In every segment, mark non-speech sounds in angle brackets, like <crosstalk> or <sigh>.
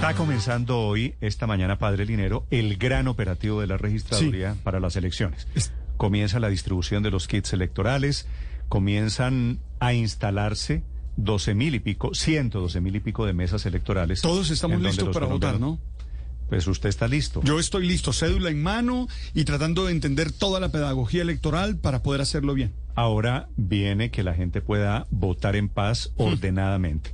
Está comenzando hoy, esta mañana, Padre Linero, el gran operativo de la registraduría para las elecciones. Comienza la distribución de los kits electorales, comienzan a instalarse 12 mil y pico, 112 mil y pico de mesas electorales. Todos estamos listos para votar, ¿no? Pues usted está listo. Yo estoy listo, cédula en mano y tratando de entender toda la pedagogía electoral para poder hacerlo bien. Ahora viene que la gente pueda votar en paz ordenadamente.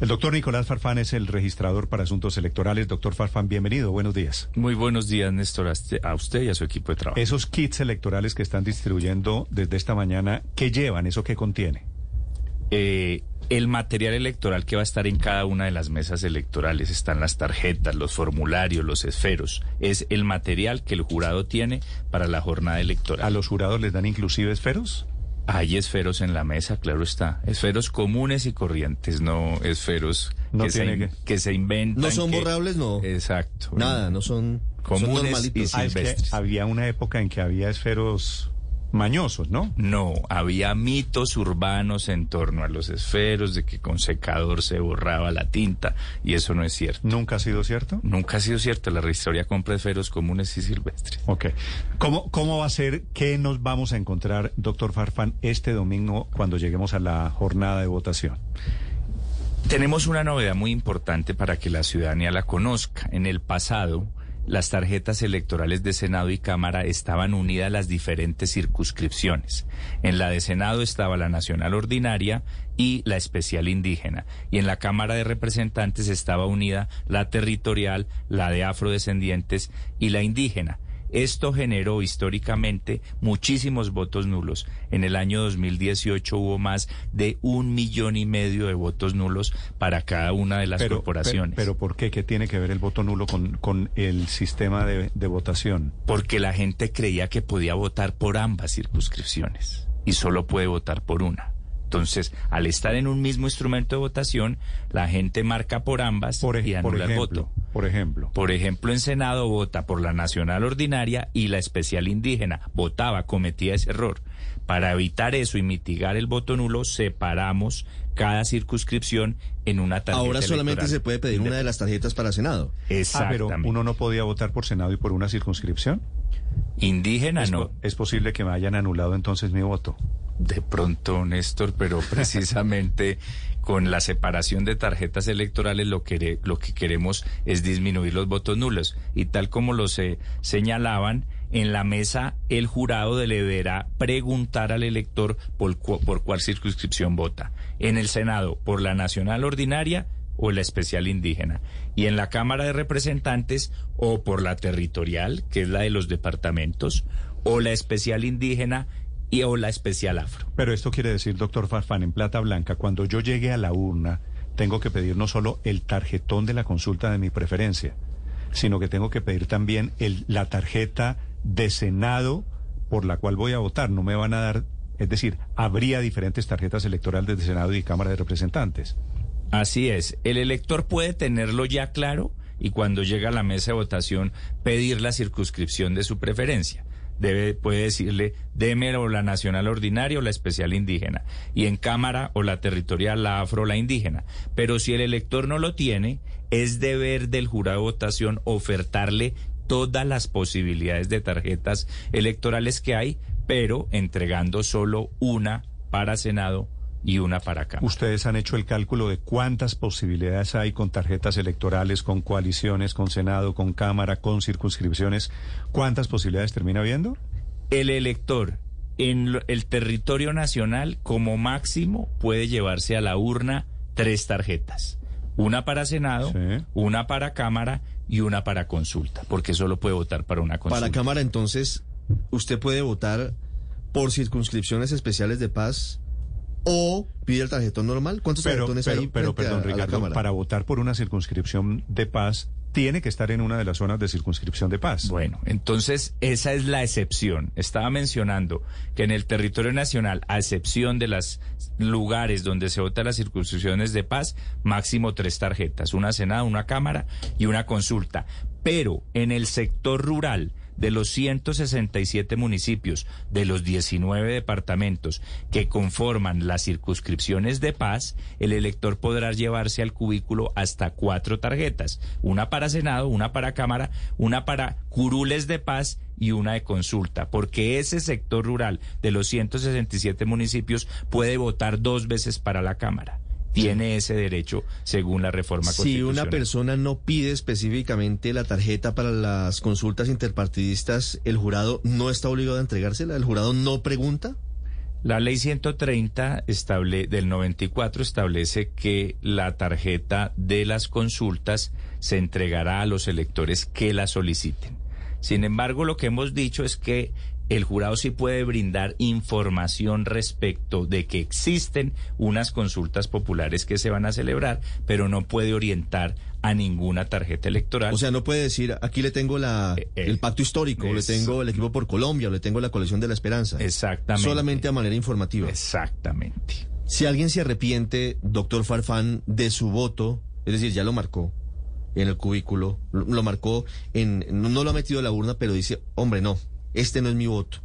El doctor Nicolás Farfán es el registrador para asuntos electorales. Doctor Farfán, bienvenido. Buenos días. Muy buenos días, Néstor, a usted- a usted y a su equipo de trabajo. Esos kits electorales que están distribuyendo desde esta mañana, ¿qué llevan? ¿Eso qué contiene? Eh, el material electoral que va a estar en cada una de las mesas electorales, están las tarjetas, los formularios, los esferos, es el material que el jurado tiene para la jornada ¿A electoral. los jurados les dan inclusive esferos? Hay esferos en la mesa, claro está. Esferos comunes y corrientes, no esferos No que, se, tiene in- que- que se inventan. No son que- borrables, no. Exacto. Nada, no son, son Comunes normalitos. y Ah, es que silvestres. había una época en que había esferos mañosos, ¿no? No, había mitos urbanos en torno a los esferos, de que con secador se borraba la tinta, y eso no es cierto. ¿Nunca ha sido cierto? Nunca ha sido cierto, la registraduría compra esferos comunes y silvestres. Ok. ¿Cómo, ¿Cómo va a ser? ¿Qué nos vamos a encontrar, doctor Farfán, este domingo cuando lleguemos a la jornada de votación? Tenemos una novedad muy importante para que la ciudadanía la conozca. En el pasado, las tarjetas electorales de Senado y Cámara estaban unidas a las diferentes circunscripciones. En la de Senado estaba la nacional ordinaria y la especial indígena. Y en la Cámara de Representantes estaba unida la territorial, la de afrodescendientes y la indígena. Esto generó históricamente muchísimos votos nulos. En el año 2018 hubo más de un millón y medio de votos nulos para cada una de las corporaciones. Pero, pero ¿por qué? ¿Qué tiene que ver el voto nulo con, con el sistema de, de votación? porque la gente creía que podía votar por ambas circunscripciones y solo puede votar por una. Entonces, al estar en un mismo instrumento de votación, la gente marca por ambas Por, ej- y por anula el voto. Por ejemplo. Por ejemplo, en Senado vota por la nacional ordinaria y la especial indígena. Votaba, cometía ese error. Para evitar eso y mitigar el voto nulo, separamos cada circunscripción en una tarjeta Ahora solamente electoral. se puede pedir una de las tarjetas para Senado. Ah, pero Exactamente. uno no podía votar por Senado y por una circunscripción. Indígena es, no. po- es posible que me hayan anulado entonces mi voto. De pronto, Néstor, pero <laughs> precisamente con la separación de tarjetas electorales lo que, lo que queremos es disminuir los votos nulos. Y tal como lo se señalaban, en la mesa el jurado deberá preguntar al elector por, cu- por cuál circunscripción vota. En el Senado, por la nacional ordinaria o la especial indígena. Y en la Cámara de Representantes, o por la territorial, que es la de los departamentos, o la especial indígena y o la especial afro. Pero esto quiere decir, doctor Farfán, en plata blanca, cuando yo llegue a la urna, tengo que pedir no solo el tarjetón de la consulta de mi preferencia, sino que tengo que pedir también el, la tarjeta de Senado por la cual voy a votar. No me van a dar, es decir, habría diferentes tarjetas electorales de Senado y Cámara de Representantes. Así es, el elector puede tenerlo ya claro y cuando llega a la mesa de votación pedir la circunscripción de su preferencia. Debe, puede decirle, deme o la nacional ordinaria o la especial indígena. Y en Cámara o la territorial, la afro o la indígena. Pero si el elector no lo tiene, es deber del jurado de votación ofertarle todas las posibilidades de tarjetas electorales que hay, pero entregando solo una para Senado y una para Cámara. Ustedes han hecho el cálculo de cuántas posibilidades hay con tarjetas electorales, con coaliciones, con Senado, con Cámara, con circunscripciones. ¿Cuántas posibilidades termina habiendo? el elector en el territorio nacional como máximo puede llevarse a la urna tres tarjetas. Una para Senado, Sí. una para Cámara y una para consulta, porque solo puede votar para una consulta. Para Cámara, entonces, usted puede votar por circunscripciones especiales de paz o pide el tarjetón normal. ¿Cuántos Pero, tarjetones pero, hay pero perdón, a- a la Ricardo, para votar por una circunscripción de paz, tiene que estar en una de las zonas de circunscripción de paz. Bueno, entonces esa es la excepción. Estaba mencionando que en el territorio nacional, a excepción de los lugares donde se votan las circunscripciones de paz, máximo tres tarjetas, una Senado, una Cámara y una consulta. Pero en el sector rural, de los 167 municipios, de los 19 departamentos que conforman las circunscripciones de paz, el elector podrá llevarse al cubículo hasta cuatro tarjetas, una para Senado, una para Cámara, una para curules de paz y una de consulta, porque ese sector rural de los 167 municipios puede votar dos veces para la Cámara tiene ese derecho según la reforma Si constitucional. una persona no pide específicamente la tarjeta para las consultas interpartidistas, ¿el jurado no está obligado a entregársela? ¿El jurado no pregunta? La ley 130 estable, del 94 establece que la tarjeta de las consultas se entregará a los electores que la soliciten. Sin embargo, lo que hemos dicho es que el jurado sí puede brindar información respecto de que existen unas consultas populares que se van a celebrar, pero no puede orientar a ninguna tarjeta electoral. O sea, no puede decir, aquí le tengo la, Eh, eh, el pacto histórico, le tengo el equipo por Colombia, o le tengo la colección de la esperanza. Exactamente. Solamente a manera informativa. Exactamente. Si alguien se arrepiente, doctor Farfán, de su voto, es decir, ya lo marcó en el cubículo, lo, lo marcó en, no, no lo ha metido a la urna, pero dice, hombre, no, este no es mi voto.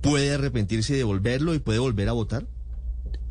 ¿Puede arrepentirse y devolverlo y puede volver a votar?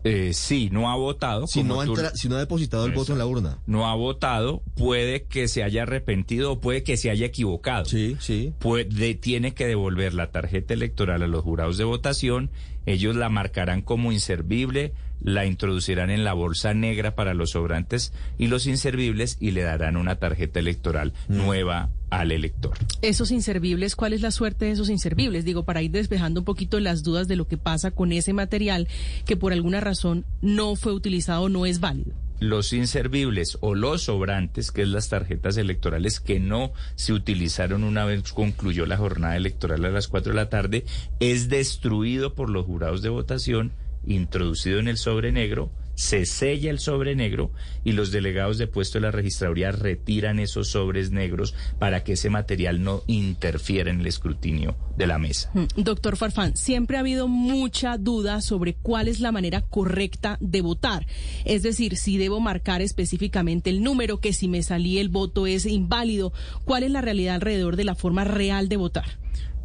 Eh, sí, no ha votado. Si no, ha tú- entra- si no ha depositado el voto en la urna. no ha votado, puede que se haya arrepentido o puede que se haya equivocado. Sí, sí. Puede, tiene que devolver la tarjeta electoral a los jurados de votación, ellos la marcarán como inservible, la introducirán en la bolsa negra para los sobrantes y los inservibles y le darán una tarjeta electoral Mm. nueva al elector. Esos inservibles, ¿cuál es la suerte de esos inservibles? Digo, para ir despejando un poquito las dudas de lo que pasa con ese material que por alguna razón no fue utilizado, no es válido. los inservibles o los sobrantes, que es las tarjetas electorales que no se utilizaron una vez concluyó la jornada electoral a las 4 de la tarde, es destruido por los jurados de votación, introducido en el sobre negro, se sella el sobre negro y los delegados de puesto de la registraduría retiran esos sobres negros para que ese material no interfiera en el escrutinio de la mesa. Mm, Doctor Farfán, siempre ha habido mucha duda sobre cuál es la manera correcta de votar. Es decir, si debo marcar específicamente el número, que si me salí el voto es inválido. ¿Cuál es la realidad alrededor de la forma real de votar?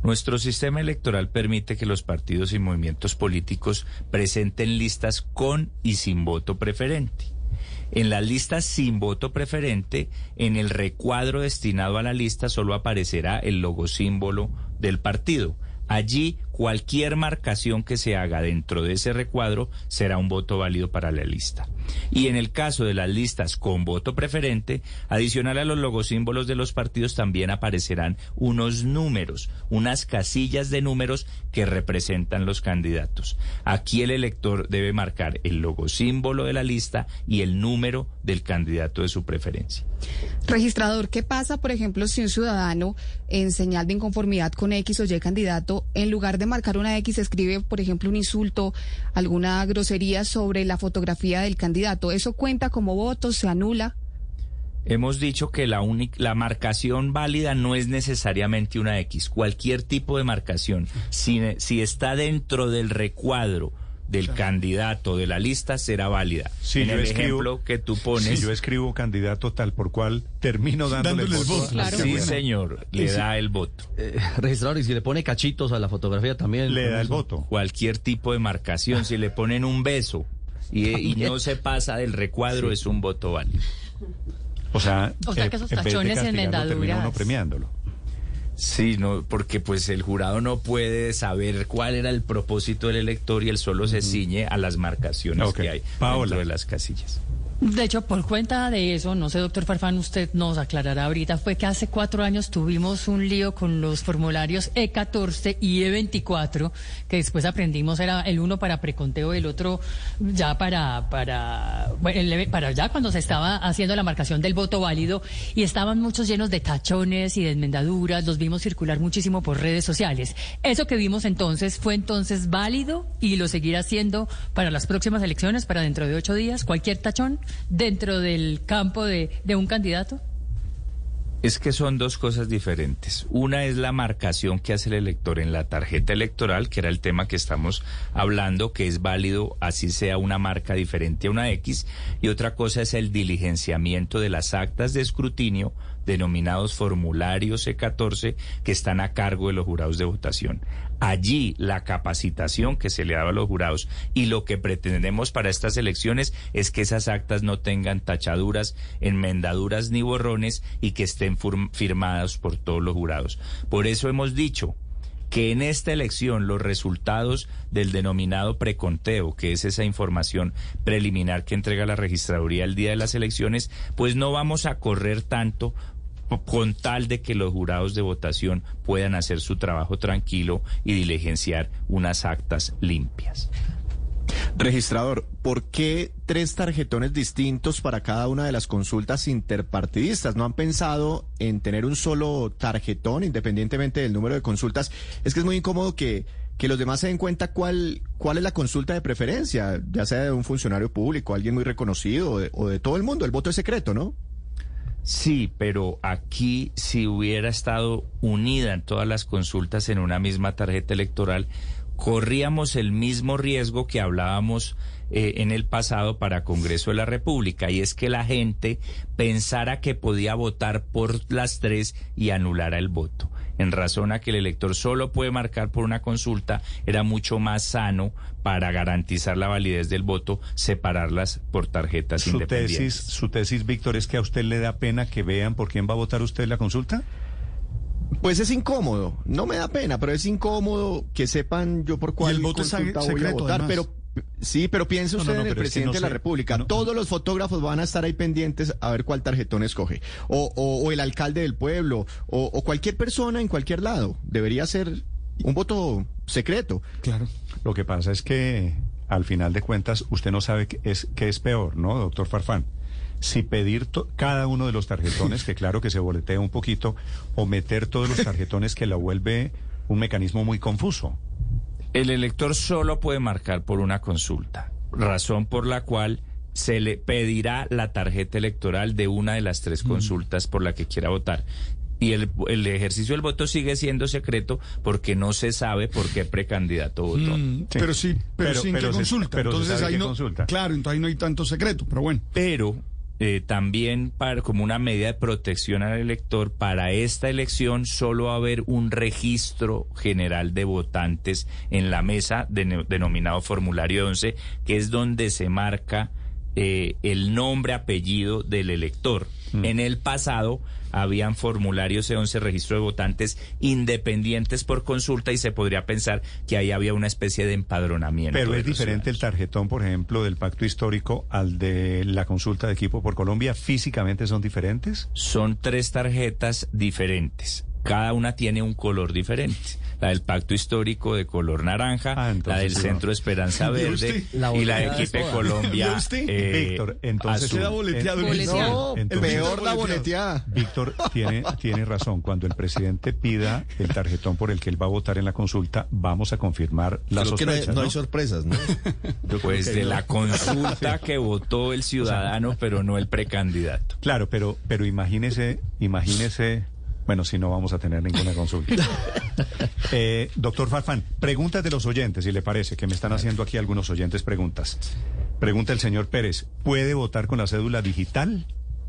Nuestro sistema electoral permite que los partidos y movimientos políticos presenten listas con y sin voto preferente. En las listas sin voto preferente, en el recuadro destinado a la lista solo aparecerá el logo símbolo del partido. Allí cualquier marcación que se haga dentro de ese recuadro será un voto válido para la lista. Y en el caso de las listas con voto preferente, adicional a los logosímbolos de los partidos también aparecerán unos números, unas casillas de números que representan los candidatos. Aquí el elector debe marcar el logosímbolo de la lista y el número del candidato de su preferencia. Registrador, ¿qué pasa, por ejemplo, si un ciudadano en señal de inconformidad con X o Y candidato, en lugar de marcar una X, escribe, por ejemplo, un insulto, alguna grosería sobre la fotografía del candidato? ¿Eso cuenta como voto? ¿Se anula? Hemos dicho que la, la marcación válida no es necesariamente una X. Cualquier tipo de marcación, si, si está dentro del recuadro del candidato de la lista, será válida. Si en yo el escribo- ejemplo que tú pones, Si yo escribo candidato tal por cual, termino dándole, Dándole el voto. voto. Claro. sí, bueno. señor, le da el voto. Eh, registrador, y si le pone cachitos a la fotografía también. Le da el voto. Cualquier tipo de marcación, si le ponen un beso y, <laughs> y no se pasa del recuadro, es un voto válido. O sea, O sea eh, que esos en vez de tachones termina enmendaduras. uno premiándolo. Sí, no, porque pues el jurado no puede saber cuál era el propósito del elector y él solo se ciñe a las marcaciones que hay Paola. dentro de las casillas. De hecho, por cuenta de eso, no sé, doctor Farfán, usted nos aclarará ahorita, fue que hace cuatro años tuvimos un lío con los formularios E14 y E24, que después aprendimos era el uno para preconteo y el otro ya para, para, para ya cuando se estaba haciendo la marcación del voto válido y estaban muchos llenos de tachones y de enmendaduras, los vimos circular muchísimo por redes sociales. Eso que vimos entonces fue entonces válido y lo seguirá siendo para las próximas elecciones, para dentro de ocho días, cualquier tachón dentro del campo de, un candidato. Es que son dos cosas diferentes. Una es la marcación que hace el elector en la tarjeta electoral, que era el tema que estamos hablando, que es válido así sea una marca diferente a una X. Y otra cosa es el diligenciamiento de las actas de escrutinio denominados formularios E14 que están a cargo de los jurados de votación. Allí la capacitación que se le daba a los jurados y lo que pretendemos para estas elecciones es que esas actas no tengan tachaduras, enmendaduras ni borrones y que estén firmadas por todos los jurados. Por eso hemos dicho que en esta elección los resultados del denominado preconteo, que es esa información preliminar que entrega la registraduría el día de las elecciones, pues no vamos a correr tanto con tal de que los jurados de votación puedan hacer su trabajo tranquilo y diligenciar unas actas limpias. Registrador, ¿por qué tres tarjetones distintos para cada una de las consultas interpartidistas? ¿No han pensado en tener un solo tarjetón independientemente del número de consultas? Es que es muy incómodo que, que los demás se den cuenta cuál, cuál es la consulta de preferencia, ya sea de un funcionario público, alguien muy reconocido o de, o de todo el mundo. El voto es secreto, ¿no? Sí, pero aquí si hubiera estado unida en todas las consultas en una misma tarjeta electoral, corríamos el mismo riesgo que hablábamos eh, en el pasado para Congreso de la República, y es que la gente pensara que podía votar por las tres y anulara el voto en razón a que el elector solo puede marcar por una consulta, era mucho más sano para garantizar la validez del voto separarlas por tarjetas su independientes. Tesis, su tesis, Víctor, es que a usted le da pena que vean por quién va a votar usted la consulta. Pues es incómodo, no me da pena, pero es incómodo que sepan yo por cuál el voto consulta voy a votar, pero Sí, pero piense usted en el presidente de la República. Todos los fotógrafos van a estar ahí pendientes a ver cuál tarjetón escoge. O, o, el alcalde del pueblo, o, o, cualquier persona en cualquier lado. Debería ser un voto secreto. Claro. Lo que pasa es que al final de cuentas usted no sabe qué es, qué es peor, ¿no, doctor Farfán? Si pedir cada uno de los tarjetones, que claro que se boletea un poquito, o meter todos los <laughs> tarjetones que la vuelve un mecanismo muy confuso. El elector solo puede marcar por una consulta, razón por la cual se le pedirá la tarjeta electoral de una de las tres consultas por la que quiera votar. Y el, ejercicio del voto sigue siendo secreto porque no se sabe por qué precandidato votó. Pero sí, pero, sin que consulta. entonces ahí no, Claro, entonces ahí no hay tanto secreto, pero bueno. Pero eh, también para, como una medida de protección al elector, para esta elección solo va a haber un registro general de votantes en la mesa denominado formulario 11, que es donde se marca eh, el nombre, apellido del elector. Mm. En el pasado habían formularios de 11 registro de votantes independientes por consulta y se podría pensar que ahí había una especie de empadronamiento. Pero es diferente el tarjetón, por ejemplo, del pacto histórico al de la consulta de equipo por Colombia. ¿Físicamente son diferentes? Son tres tarjetas diferentes. Cada una tiene un color diferente la del Pacto Histórico de color naranja, ah, la del Centro Esperanza <laughs> Verde y la de Equipe Colombia. Eh, Víctor, entonces queda boleteado. el peor la boleteada. Víctor tiene, tiene razón. Cuando el presidente pida el tarjetón por el que él va a votar en la consulta, vamos a confirmar la sospecha, no, hay, sorpresas, ¿no? pues de la consulta <laughs> que votó el ciudadano, pero no el precandidato. Claro, pero, pero imagínese, imagínese bueno, si no vamos a tener ninguna consulta. <laughs> Eh, doctor Farfán, preguntas de los oyentes, si le parece, que me están haciendo aquí algunos oyentes preguntas. Pregunta el señor Pérez, ¿puede votar con la cédula digital?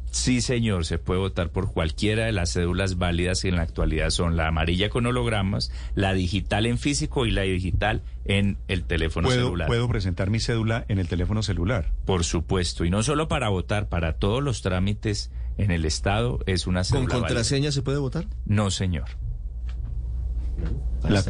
Sí, señor, se puede votar por cualquiera de las cédulas válidas que en la actualidad son la amarilla con hologramas, la digital en físico y la digital en el teléfono celular. ¿Puedo presentar mi cédula en el teléfono celular? Por supuesto, y no solo para votar, para todos los trámites en el Estado es una cédula ¿Con contraseña se puede votar? No, señor.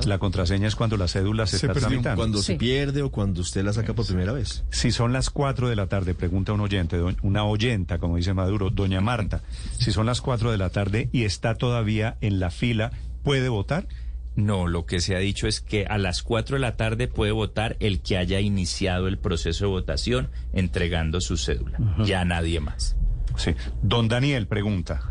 La, contraseña es cuando la cédula se, está tramitando. Cuando se pierde o cuando usted la saca por primera vez. Si son las 4 de la tarde, pregunta un oyente, una oyenta, como dice Maduro, doña Marta, si son las 4 de la tarde y está todavía en la fila, ¿puede votar? No, lo que se ha dicho es que a las 4 de la tarde puede votar el que haya iniciado el proceso de votación entregando su cédula, ya nadie más. Sí. Don Daniel pregunta.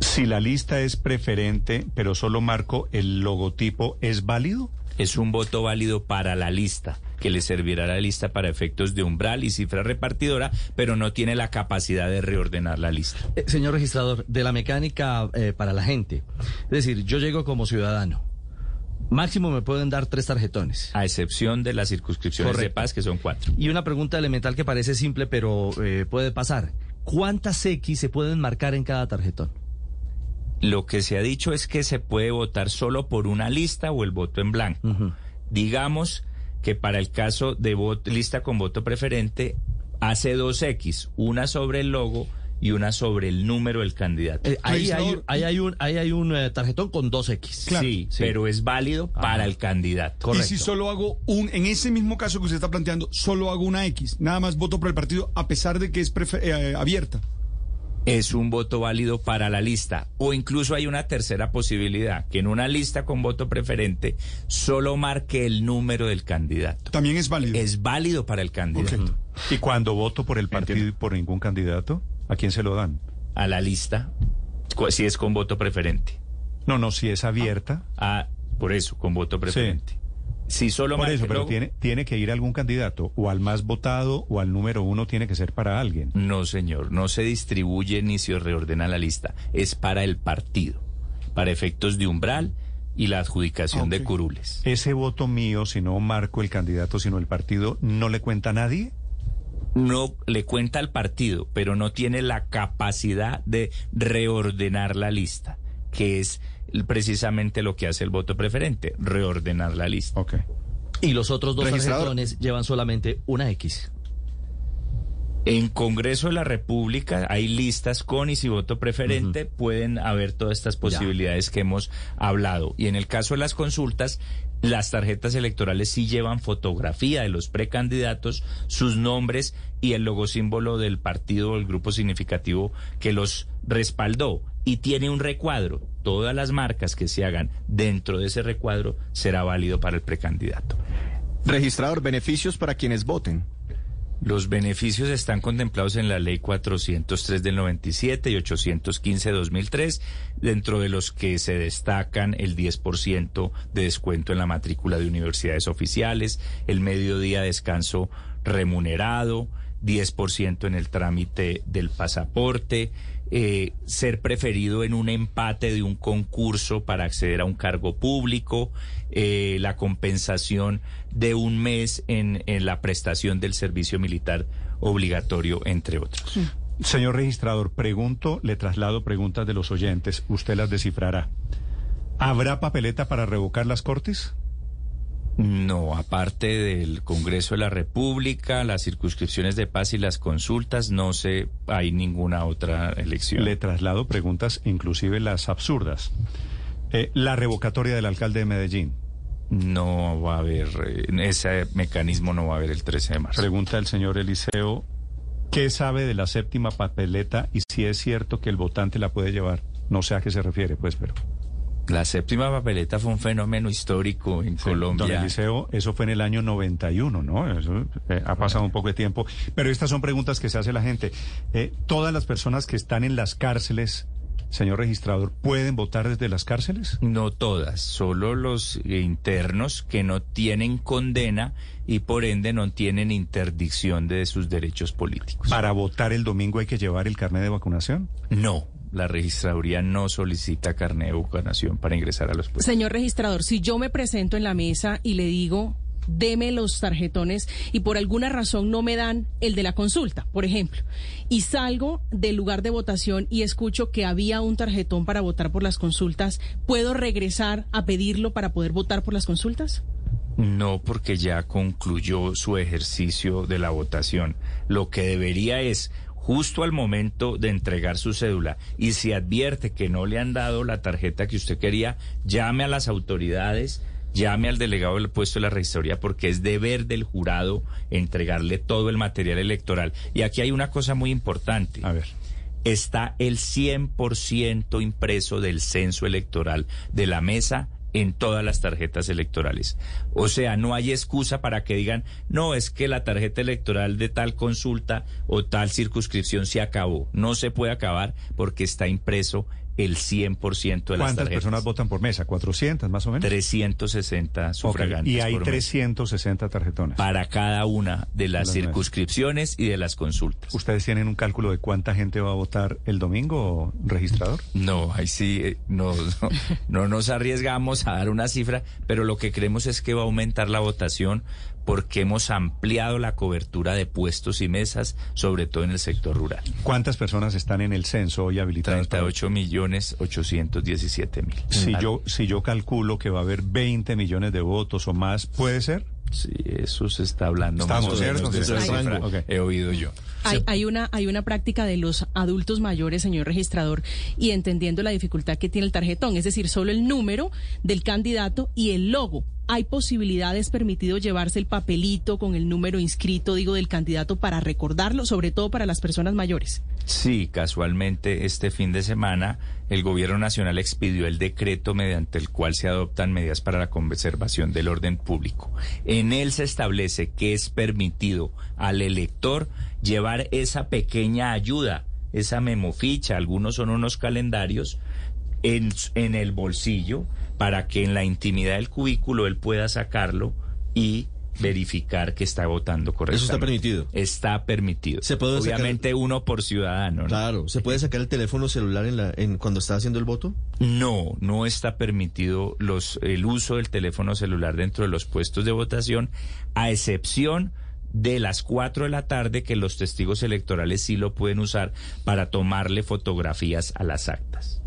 Si la lista es preferente, pero solo marco el logotipo, ¿es válido? Es un voto válido para la lista. que le servirá a la lista para efectos de umbral y cifra repartidora, pero no tiene la capacidad de reordenar la lista. Eh, señor registrador, de la mecánica eh, para la gente. Es decir, yo llego como ciudadano. Máximo me pueden dar tres tarjetones. A excepción de las circunscripciones de Correcto. paz, que son cuatro. Y una pregunta elemental que parece simple, pero eh, puede pasar. ¿Cuántas X se pueden marcar en cada tarjetón? Lo que se ha dicho es que se puede votar solo por una lista o el voto en blanco. Digamos que para el caso de vot- lista con voto preferente, hace dos X, una sobre el logo y una sobre el número del candidato. Eh, ahí, hay, ahí hay un, ahí hay un eh, tarjetón con dos X. Claro. sí, Sí. pero es válido para el candidato. Correcto. Y si solo hago un, en ese mismo caso que usted está planteando, solo hago una X, nada más voto por el partido a pesar de que es prefe- eh, abierta. es un voto válido para la lista. O incluso hay una tercera posibilidad, que en una lista con voto preferente solo marque el número del candidato. También es válido. Es válido para el candidato. Y cuando voto por el partido Entiendo. y por ningún candidato, ¿a quién se lo dan? A la lista, si es con voto preferente. No, no, si es abierta. Ah, por eso, con voto preferente. Si solo Por marca eso, pero tiene, tiene que ir algún candidato, o al más votado, o al número uno tiene que ser para alguien. No, señor, no se distribuye ni se reordena la lista. Es para el partido, para efectos de umbral y la adjudicación de curules. Ese voto mío, si no marco el candidato, sino el partido, ¿no le cuenta a nadie? No le cuenta al partido, pero no tiene la capacidad de reordenar la lista, que es precisamente lo que hace el voto preferente, reordenar la lista. Ok. Y los otros dos tarjetones llevan solamente una X. En Congreso de la República hay listas con y si voto preferente pueden haber todas estas posibilidades que hemos hablado. Y en el caso de las consultas, las tarjetas electorales sí llevan fotografía de los precandidatos, sus nombres y el logo símbolo del partido o el grupo significativo que los respaldó. Y tiene un recuadro. Todas las marcas que se hagan dentro de ese recuadro será válido para el precandidato. Registrador, beneficios para quienes voten. Los beneficios están contemplados en la ley 403 del 97 y 815 de 2003, dentro de los que se destacan el 10% de descuento en la matrícula de universidades oficiales, el mediodía de descanso remunerado, 10% en el trámite del pasaporte, eh, ser preferido en un empate de un concurso para acceder a un cargo público, eh, la compensación de un mes en, en la prestación del servicio militar obligatorio, entre otros. Señor registrador, pregunto, le traslado preguntas de los oyentes, usted las descifrará. ¿Habrá papeleta para revocar las cortes? No, aparte del Congreso de la República, las circunscripciones de paz y las consultas, no se hay ninguna otra elección. Le traslado preguntas, inclusive las absurdas. Eh, la revocatoria del alcalde de Medellín. No va a haber, eh, ese mecanismo no va a haber el 13 de marzo. Pregunta el señor Eliseo, ¿qué sabe de la séptima papeleta y si es cierto que el votante la puede llevar? No sé a qué se refiere, pues, pero... La séptima papeleta fue un fenómeno histórico en Sí, Don Colombia. Eliseo, eso fue en el año 91, ¿no? Eso, eh, ha pasado un poco de tiempo. Pero estas son preguntas que se hace la gente. Eh, ¿Todas las personas que están en las cárceles, señor registrador, pueden votar desde las cárceles? No todas, solo los internos que no tienen condena y por ende no tienen interdicción de sus derechos políticos. ¿Para votar el domingo hay que llevar el carnet de vacunación? No, la registraduría no solicita carnet de vacunación para ingresar a los puestos. Señor registrador, si yo me presento en la mesa y le digo, deme los tarjetones y por alguna razón no me dan el de la consulta, por ejemplo, y salgo del lugar de votación y escucho que había un tarjetón para votar por las consultas, ¿puedo regresar a pedirlo para poder votar por las consultas? No, porque ya concluyó su ejercicio de la votación. Lo que debería es, justo al momento de entregar su cédula, y si advierte que no le han dado la tarjeta que usted quería, llame a las autoridades, llame al delegado del puesto de la registraduría, porque es deber del jurado entregarle todo el material electoral. Y aquí hay una cosa muy importante A ver. está el 100% impreso del censo electoral de la mesa en todas las tarjetas electorales. O sea, no hay excusa para que digan, no, es que la tarjeta electoral de tal consulta o tal circunscripción se acabó. No se puede acabar porque está impreso el 100% de las ¿Cuántas tarjetas. personas votan por mesa? ¿400 más o menos? 360 Ok, sufragantes Y hay por mesa. 360 tarjetones. para cada una de las, Las mesas. circunscripciones y de las consultas. ¿Ustedes tienen un cálculo de cuánta gente va a votar el domingo, registrador? No, ahí sí, eh, no, <laughs> no, no nos arriesgamos a dar una cifra, pero lo que creemos es que va a aumentar la votación porque hemos ampliado la cobertura de puestos y mesas, sobre todo en el sector rural. ¿Cuántas personas están en el censo hoy habilitadas? para- 38 millones 817 mil. Si yo, si yo calculo que va a haber 20 millones de votos o más, ¿puede ser? Sí, eso se está hablando Estamos más ciertos, de cifra. He oído yo. Hay, hay una, hay una práctica de los adultos mayores, señor registrador, y entendiendo la dificultad que tiene el tarjetón, es decir, solo el número del candidato y el logo. Hay posibilidades permitido llevarse el papelito con el número inscrito, digo, del candidato para recordarlo, sobre todo para las personas mayores. Sí, casualmente este fin de semana el Gobierno Nacional expidió el decreto mediante el cual se adoptan medidas para la conservación del orden público. En él se establece que es permitido al elector llevar esa pequeña ayuda, esa memoficha, algunos son unos calendarios, en, en el bolsillo para que en la intimidad del cubículo él pueda sacarlo y verificar que está votando correctamente. Eso está permitido. Está permitido. Se puede sacar- Obviamente uno por ciudadano. ¿no? Claro, ¿se puede sacar el teléfono celular en la, en, cuando está haciendo el voto? No, no está permitido los, el uso del teléfono celular dentro de los puestos de votación, a excepción de las 4 de la tarde que los testigos electorales sí lo pueden usar para tomarle fotografías a las actas.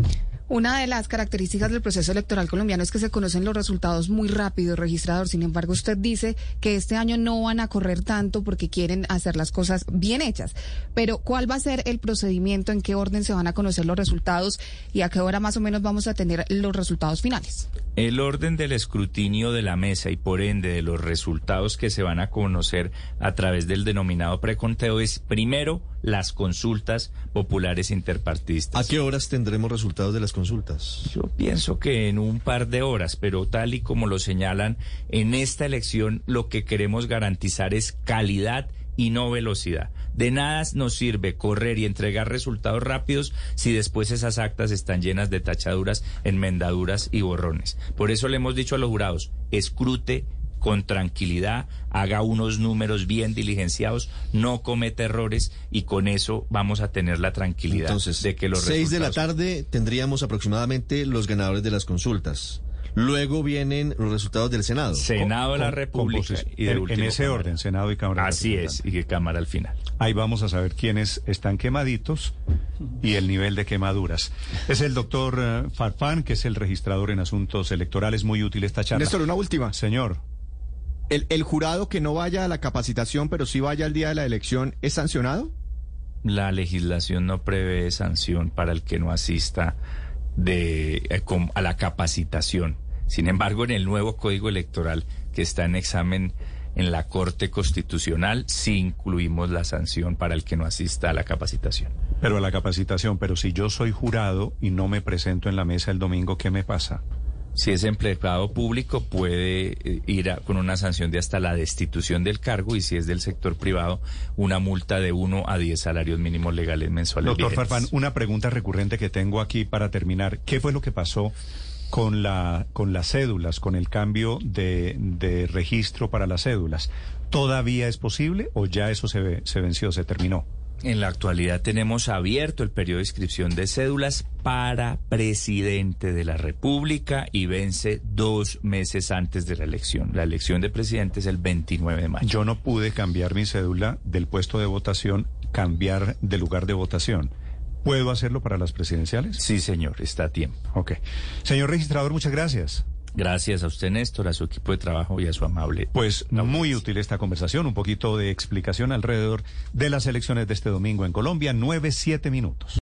Una de las características del proceso electoral colombiano es que se conocen los resultados muy rápido, registrador. Sin embargo, usted dice que este año no van a correr tanto porque quieren hacer las cosas bien hechas. Pero, ¿cuál va a ser el procedimiento? ¿En qué orden se van a conocer los resultados? ¿Y a qué hora más o menos vamos a tener los resultados finales? El orden del escrutinio de la mesa y por ende de los resultados que se van a conocer a través del denominado preconteo es primero las consultas populares interpartidistas. ¿A qué horas tendremos resultados de las consultas? Yo pienso que en un par de horas, pero tal y como lo señalan, en esta elección lo que queremos garantizar es calidad y no velocidad. De nada nos sirve correr y entregar resultados rápidos si después esas actas están llenas de tachaduras, enmendaduras y borrones. Por eso le hemos dicho a los jurados, escrute con tranquilidad, haga unos números bien diligenciados, no cometa errores y con eso vamos a tener la tranquilidad Entonces, de que los seis de la tarde tendríamos aproximadamente los ganadores de las consultas. Luego vienen los resultados del Senado. Senado de la República y de en, último en ese Cámara. orden, Senado y Cámara. Así es, y que Cámara al final. Ahí vamos a saber quiénes están quemaditos y el nivel de quemaduras. Es el doctor eh, Farfán, que es el registrador en asuntos electorales. Muy útil esta charla. Néstor, una última. Señor, ¿El, el jurado que no vaya a la capacitación, pero sí vaya al día de la elección, es sancionado? La legislación no prevé sanción para el que no asista de, eh, a la capacitación. Sin embargo, en el nuevo código electoral que está en examen en la Corte Constitucional, sí incluimos la sanción para el que no asista a la capacitación. pero a la capacitación, pero si yo soy jurado y no me presento en la mesa el domingo, ¿qué me pasa? Si es empleado público, puede eh, ir a- con una sanción de hasta la destitución del cargo y si es del sector privado, una multa de 1 a 10 salarios mínimos legales mensuales. Doctor vigentes. Farfán, una pregunta recurrente que tengo aquí para terminar. ¿Qué fue lo que pasó con, la, con las cédulas, con el cambio de, de registro para las cédulas? ¿Todavía es posible o ya eso se, ve- se venció, se terminó? En la actualidad tenemos abierto el periodo de inscripción de cédulas para presidente de la República y vence dos meses antes de la elección. La elección de presidente es el 29 de mayo. Yo no pude cambiar mi cédula del puesto de votación, cambiar de lugar de votación. ¿Puedo hacerlo para las presidenciales? Sí, señor, está a tiempo. Ok. Señor registrador, muchas gracias. Gracias a usted, Néstor, a su equipo de trabajo y a su amable. Pues muy útil esta conversación, un poquito de explicación alrededor de las elecciones de este domingo en Colombia, nueve, siete minutos.